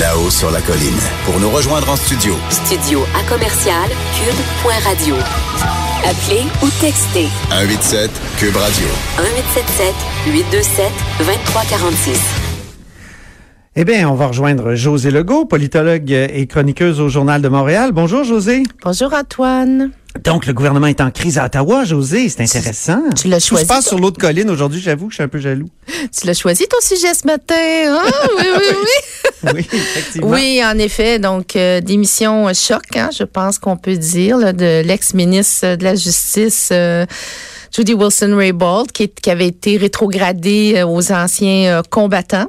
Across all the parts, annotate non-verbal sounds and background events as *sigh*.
là-haut sur la colline. Pour nous rejoindre en studio, Studio à commercial cube.radio. Appelez ou textez 187 Cube Radio. 1877 827 2346. Eh bien, on va rejoindre José Legault, politologue et chroniqueuse au Journal de Montréal. Bonjour, José. Bonjour Antoine. Donc, le gouvernement est en crise à Ottawa, José. C'est intéressant. Tu l'as Tout choisi. se passe sur l'autre colline aujourd'hui. J'avoue que je suis un peu jaloux. *laughs* Tu l'as choisi ton sujet ce matin. hein? *laughs* oui, oui, oui. Oui, effectivement. Oui, en effet. Donc, euh, démission choc, hein, je pense qu'on peut dire, là, de l'ex-ministre de la Justice. euh, Judy Wilson-Raybould, qui, qui avait été rétrogradée euh, aux anciens euh, combattants.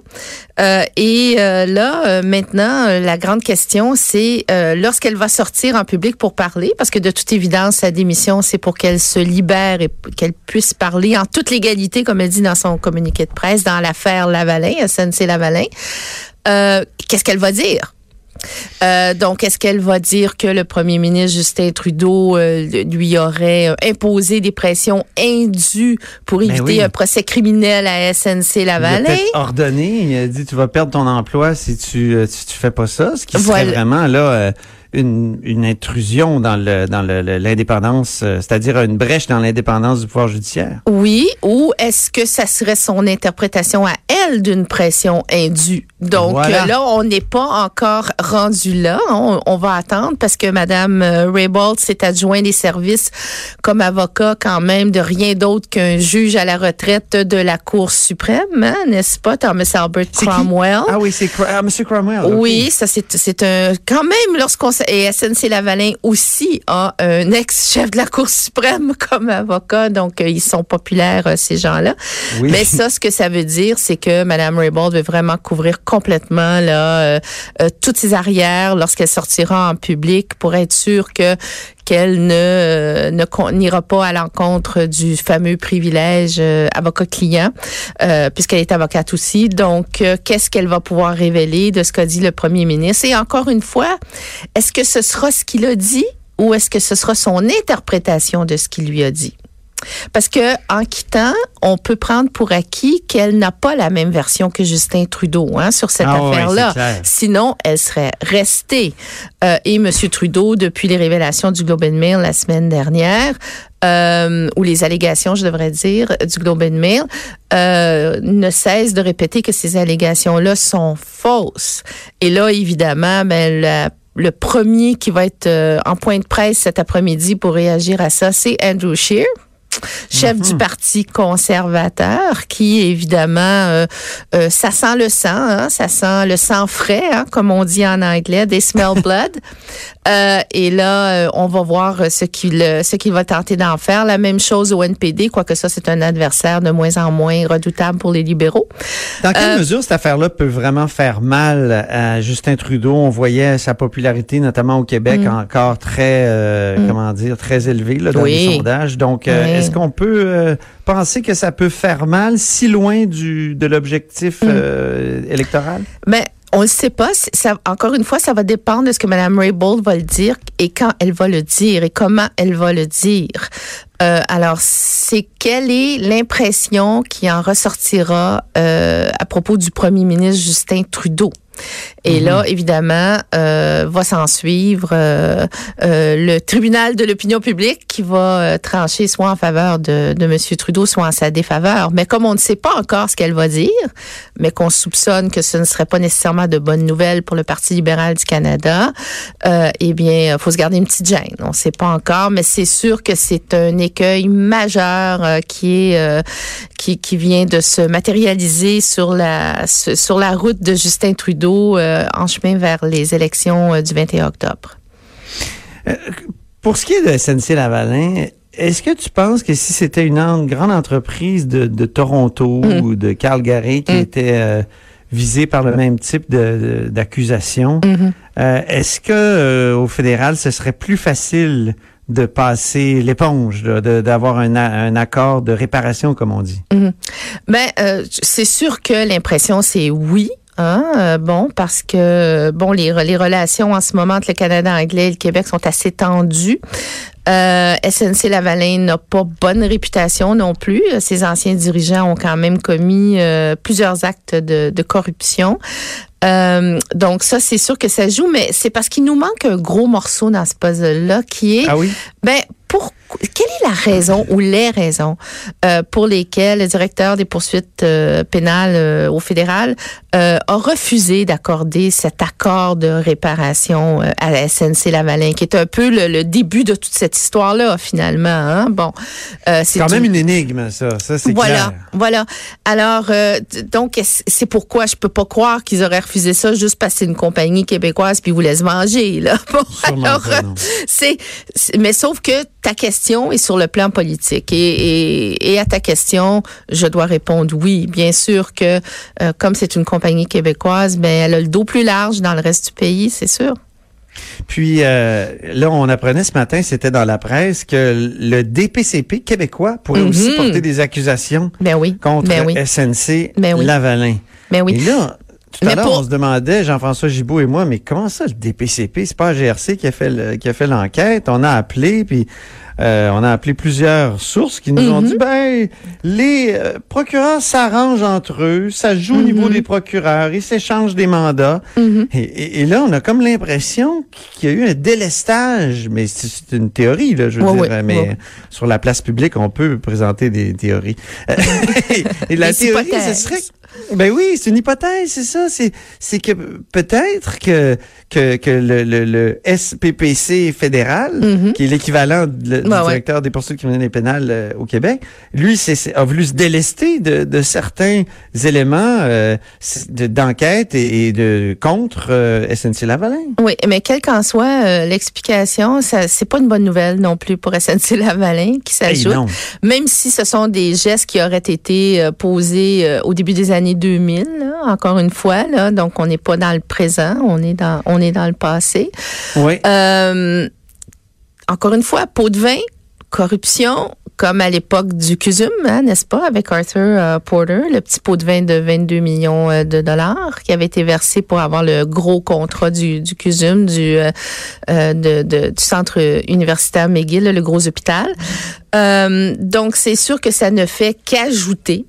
Euh, et là, maintenant, la grande question, c'est lorsqu'elle va sortir en public pour parler, parce que de toute évidence, sa démission, c'est pour qu'elle se libère et qu'elle puisse parler en toute légalité, comme elle dit dans son communiqué de presse, dans l'affaire Lavalin, SNC Lavalin. Euh, Qu'est-ce qu'elle va dire? Euh, donc, est-ce qu'elle va dire que le premier ministre Justin Trudeau euh, lui aurait euh, imposé des pressions indues pour Ben éviter oui. un procès criminel à SNC Il a Lavalin? peut-être ordonné, il a dit tu vas perdre ton emploi si tu si tu fais pas ça, ce qui serait Voilà. vraiment là euh, une, une intrusion dans le dans le- le- l'indépendance, euh, c'est-à-dire une brèche dans l'indépendance du pouvoir judiciaire? Oui, ou est-ce que ça serait son interprétation à elle d'une pression indue? Donc Voilà. là, on n'est pas encore rendu là. On, on va attendre parce que Madame euh, Raybould s'est adjoint des services comme avocat quand même de rien d'autre qu'un juge à la retraite de la Cour suprême, hein, n'est-ce pas, Thomas Albert? Cromwell? Ah oui, c'est ah, Monsieur Cromwell. Oui, ça c'est c'est un quand même lorsqu'on et SNC Lavalin aussi a un ex-chef de la Cour suprême *laughs* comme avocat, donc euh, ils sont populaires euh, ces gens-là. Oui. Mais ça, ce que ça veut dire, c'est que Madame Raybould veut vraiment couvrir complètement là euh, euh, toutes ses arrières lorsqu'elle sortira en public pour être sûre que qu'elle ne euh, ne n'ira pas à l'encontre du fameux privilège euh, avocat-client, euh, puisqu'elle est avocate aussi. Donc, euh, qu'est-ce qu'elle va pouvoir révéler de ce qu'a dit le premier ministre? Et encore une fois, est-ce que ce sera ce qu'il a dit ou est-ce que ce sera son interprétation de ce qu'il lui a dit? Parce que en quittant, on peut prendre pour acquis qu'elle n'a pas la même version que Justin Trudeau hein, sur cette Ah affaire-là. clair. Sinon, elle serait restée. Euh, et M. Trudeau, depuis les révélations du Globe and Mail la semaine dernière, euh, ou les allégations, je devrais dire, du Globe and Mail, euh, ne cesse de répéter que ces allégations-là sont fausses. Et là, évidemment, ben, la le premier qui va être euh, en point de presse cet après-midi pour réagir à ça, c'est Andrew Scheer chef du Parti conservateur, qui évidemment, euh, euh, ça sent le sang, hein, ça sent le sang frais, hein, comme on dit en anglais, des smell blood. *laughs* Euh, et là, on va voir ce qu'il ce qu'il va tenter d'en faire. La même chose au NPD, quoique ça, c'est un adversaire de moins en moins redoutable pour les libéraux. Dans quelle mesure cette affaire-là peut vraiment faire mal à Justin Trudeau? On voyait sa popularité, notamment au Québec, encore très, euh, comment dire, très élevée là, dans Mm. Oui. les sondages. Donc, Oui. Est-ce qu'on peut euh, penser que ça peut faire mal si loin du de l'objectif Mm. euh, électoral? Mais on ne sait pas. Ça, encore une fois, ça va dépendre de ce que Mme Raybould va le dire et quand elle va le dire et comment elle va le dire. Euh, alors, c'est quelle est l'impression qui en ressortira euh, à propos du premier ministre Justin Trudeau? Et là, évidemment, euh, va s'en suivre euh, euh, le tribunal de l'opinion publique qui va euh, trancher soit en faveur de, de M. Trudeau, soit en sa défaveur. Mais comme on ne sait pas encore ce qu'elle va dire, mais qu'on soupçonne que ce ne serait pas nécessairement de bonnes nouvelles pour le Parti libéral du Canada, euh, eh bien, faut se garder une petite gêne. On ne sait pas encore, mais c'est sûr que c'est un écueil majeur euh, qui est euh, qui, qui vient de se matérialiser sur la sur sur la route de Justin Trudeau euh, en chemin vers les élections euh, du 21 octobre. Pour ce qui est de SNC Lavalin, est-ce que tu penses que si c'était une grande entreprise de, de Toronto Mm. ou de Calgary qui Mm. était euh, visée par le même type de- de- d'accusation, Mm-hmm. euh, est-ce que euh, au fédéral, ce serait plus facile de passer l'éponge, d'avoir un, un accord de réparation, comme on dit? Mais euh, c'est sûr que l'impression, c'est oui. Hein? Euh, bon, parce que bon, les, les relations en ce moment entre le Canada anglais et le Québec sont assez tendues. Euh, SNC Lavalin n'a pas bonne réputation non plus. Ses anciens dirigeants ont quand même commis euh, plusieurs actes de, de corruption. Euh, donc ça, c'est sûr que ça joue, mais c'est parce qu'il nous manque un gros morceau dans ce puzzle-là qui est, Ah oui? ben, pour quelle est la raison ou les raisons euh, pour lesquelles le directeur des poursuites euh, pénales euh, au fédéral euh, a refusé d'accorder cet accord de réparation euh, à la SNC Lavalin, qui est un peu le, le début de toute cette histoire-là finalement. Hein? Bon, euh, C'est quand même une énigme, ça. Ça, c'est voilà, clair. voilà. Alors, euh, donc, c'est pourquoi je peux pas croire qu'ils auraient refusé ça juste parce que c'est une compagnie québécoise puis vous laissent manger, là? *laughs* Bon, alors, c'est- mais sauf que ta question est sur le plan politique et, et, et à ta question, je dois répondre oui. Bien sûr que euh, comme c'est une compagnie québécoise, ben elle a le dos plus large dans le reste du pays, c'est sûr. Puis euh, là, on apprenait ce matin, c'était dans la presse, que le DPCP québécois pourrait aussi Mhm. porter des accusations Ben oui. contre ben oui. SNC Ben oui. Lavalin. Oui. Et là, tout Mais à l'heure, pour- on se demandait, Jean-François Gibault et moi, mais comment ça, le DPCP? C'est pas la GRC qui a fait le- qui a fait l'enquête? On a appelé, puis euh, on a appelé plusieurs sources qui nous ont Mhm. dit, ben, les euh, procureurs s'arrangent entre eux, ça joue au niveau Mhm. des procureurs, ils s'échangent des mandats. Mhm. Et, et- et là, on a comme l'impression qu'il y a eu un délestage, mais c'est une théorie, là, je veux dire, mais sur la place publique, on peut présenter des théories. *laughs* et, et la théorie, ce serait... Ben oui, c'est une hypothèse, c'est ça. C'est c'est que peut-être que que, que le, le, le SPPC fédéral, Mhm. qui est l'équivalent du Ouais, directeur des poursuites criminelles et pénales euh, au Québec, lui c'est- a voulu se délester de, de certains éléments euh, de- d'enquête et, et de contre euh, SNC Lavalin. Oui, mais quelle qu'en soit euh, l'explication, ça c'est pas une bonne nouvelle non plus pour SNC Lavalin qui Hey, s'ajoute. non. même si ce sont des gestes qui auraient été euh, posés au début des années 2000, là, encore une fois, là, donc on n'est pas dans le présent, on est dans on est dans le passé. Oui. Euh, encore une fois, pot de vin, corruption, comme à l'époque du CUSUM, hein, n'est-ce pas, avec Arthur euh, Porter, le petit pot de vin de 22 millions euh, de dollars qui avait été versé pour avoir le gros contrat du, du CUSUM, du, euh, de, de- du centre universitaire McGill, le gros hôpital. Donc, c'est sûr que ça ne fait qu'ajouter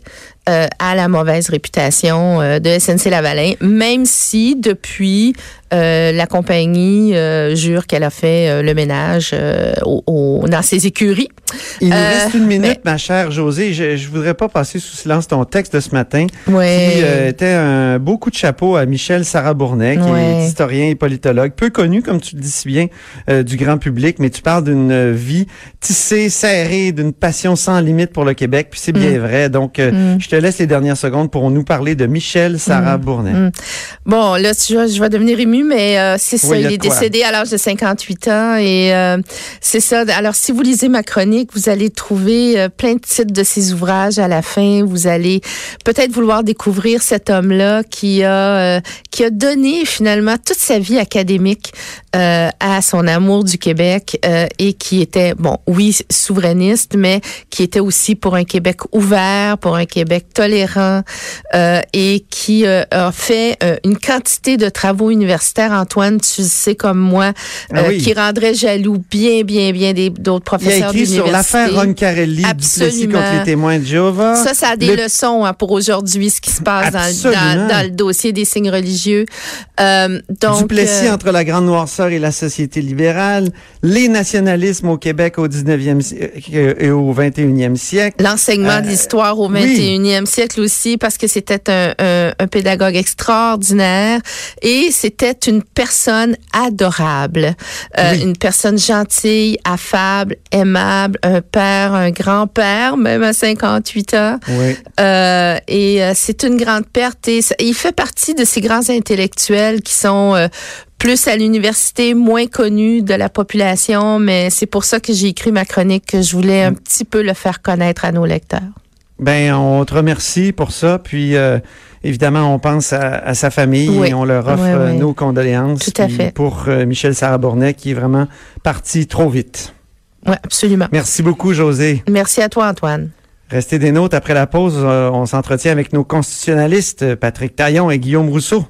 euh, à la mauvaise réputation euh, de SNC Lavalin, même si depuis euh, la compagnie euh, jure qu'elle a fait euh, le ménage au, au- dans ses écuries. Il nous reste une minute, mais- ma chère Josée. Je, je voudrais pas passer sous silence ton texte de ce matin, Ouais. qui était un beau coup de chapeau à Michel Sarah Bournet, qui Ouais. est historien et politologue, peu connu, comme tu le dis si bien, du grand public, mais tu parles d'une vie tissée, serrée, d'une passion sans limite pour le Québec, puis c'est bien vrai. Donc, Mm. je te laisse les dernières secondes pour nous parler de Michel Sarah Bournet. Mm. Bon, là, je vais devenir ému, mais euh, c'est ça. Oui, il est quoi. décédé à l'âge de 58 ans et euh, c'est ça. Alors, si vous lisez ma chronique, vous allez trouver euh, plein de titres de ses ouvrages à la fin. Vous allez peut-être vouloir découvrir cet homme-là qui a qui a donné finalement toute sa vie académique à son amour du Québec et qui était bon, oui, souverainiste, mais qui était aussi pour un Québec ouvert, pour un Québec tolérant et qui a fait une quantité de travaux universitaires, Antoine, tu le sais comme moi, Ah euh, qui rendrait jaloux bien, bien, bien d'autres Il a professeurs écrit sur d'université. l'affaire Roncarelli, Duplessis Absolument. contre les témoins de Jéhovah. Ça, ça a des Le- leçons hein, pour aujourd'hui, ce qui se passe dans, Absolument. dans, dans le dossier des signes religieux. Euh, donc, Duplessis euh, entre la grande noirceur et la société libérale, les nationalismes au Québec au 19e si- euh, et au 21e siècle. L'enseignement de l'histoire au oui. 21e siècle aussi, parce que c'était un, un, un pédagogue extraordinaire et c'était une personne adorable, Euh, Oui. une personne gentille, affable, aimable, un père, un grand-père, même à 58 ans. Oui. Euh, et euh, c'est une grande perte. Et ça- il fait partie de ces grands intellectuels qui sont euh, plus à l'université, moins connus de la population. Mais c'est pour ça que j'ai écrit ma chronique, que je voulais un petit peu le faire connaître à nos lecteurs. Ben, on te remercie pour ça. Puis, euh, évidemment, on pense à, à sa famille Oui. et on leur offre Oui, euh, oui. nos condoléances. Tout à fait. Pour euh, Michel Sarah-Bournet, qui est vraiment parti trop vite. Oui, absolument. Merci beaucoup, José. Merci à toi, Antoine. Restez des nôtres après la pause. Euh, on s'entretient avec nos constitutionnalistes, Patrick Taillon et Guillaume Rousseau.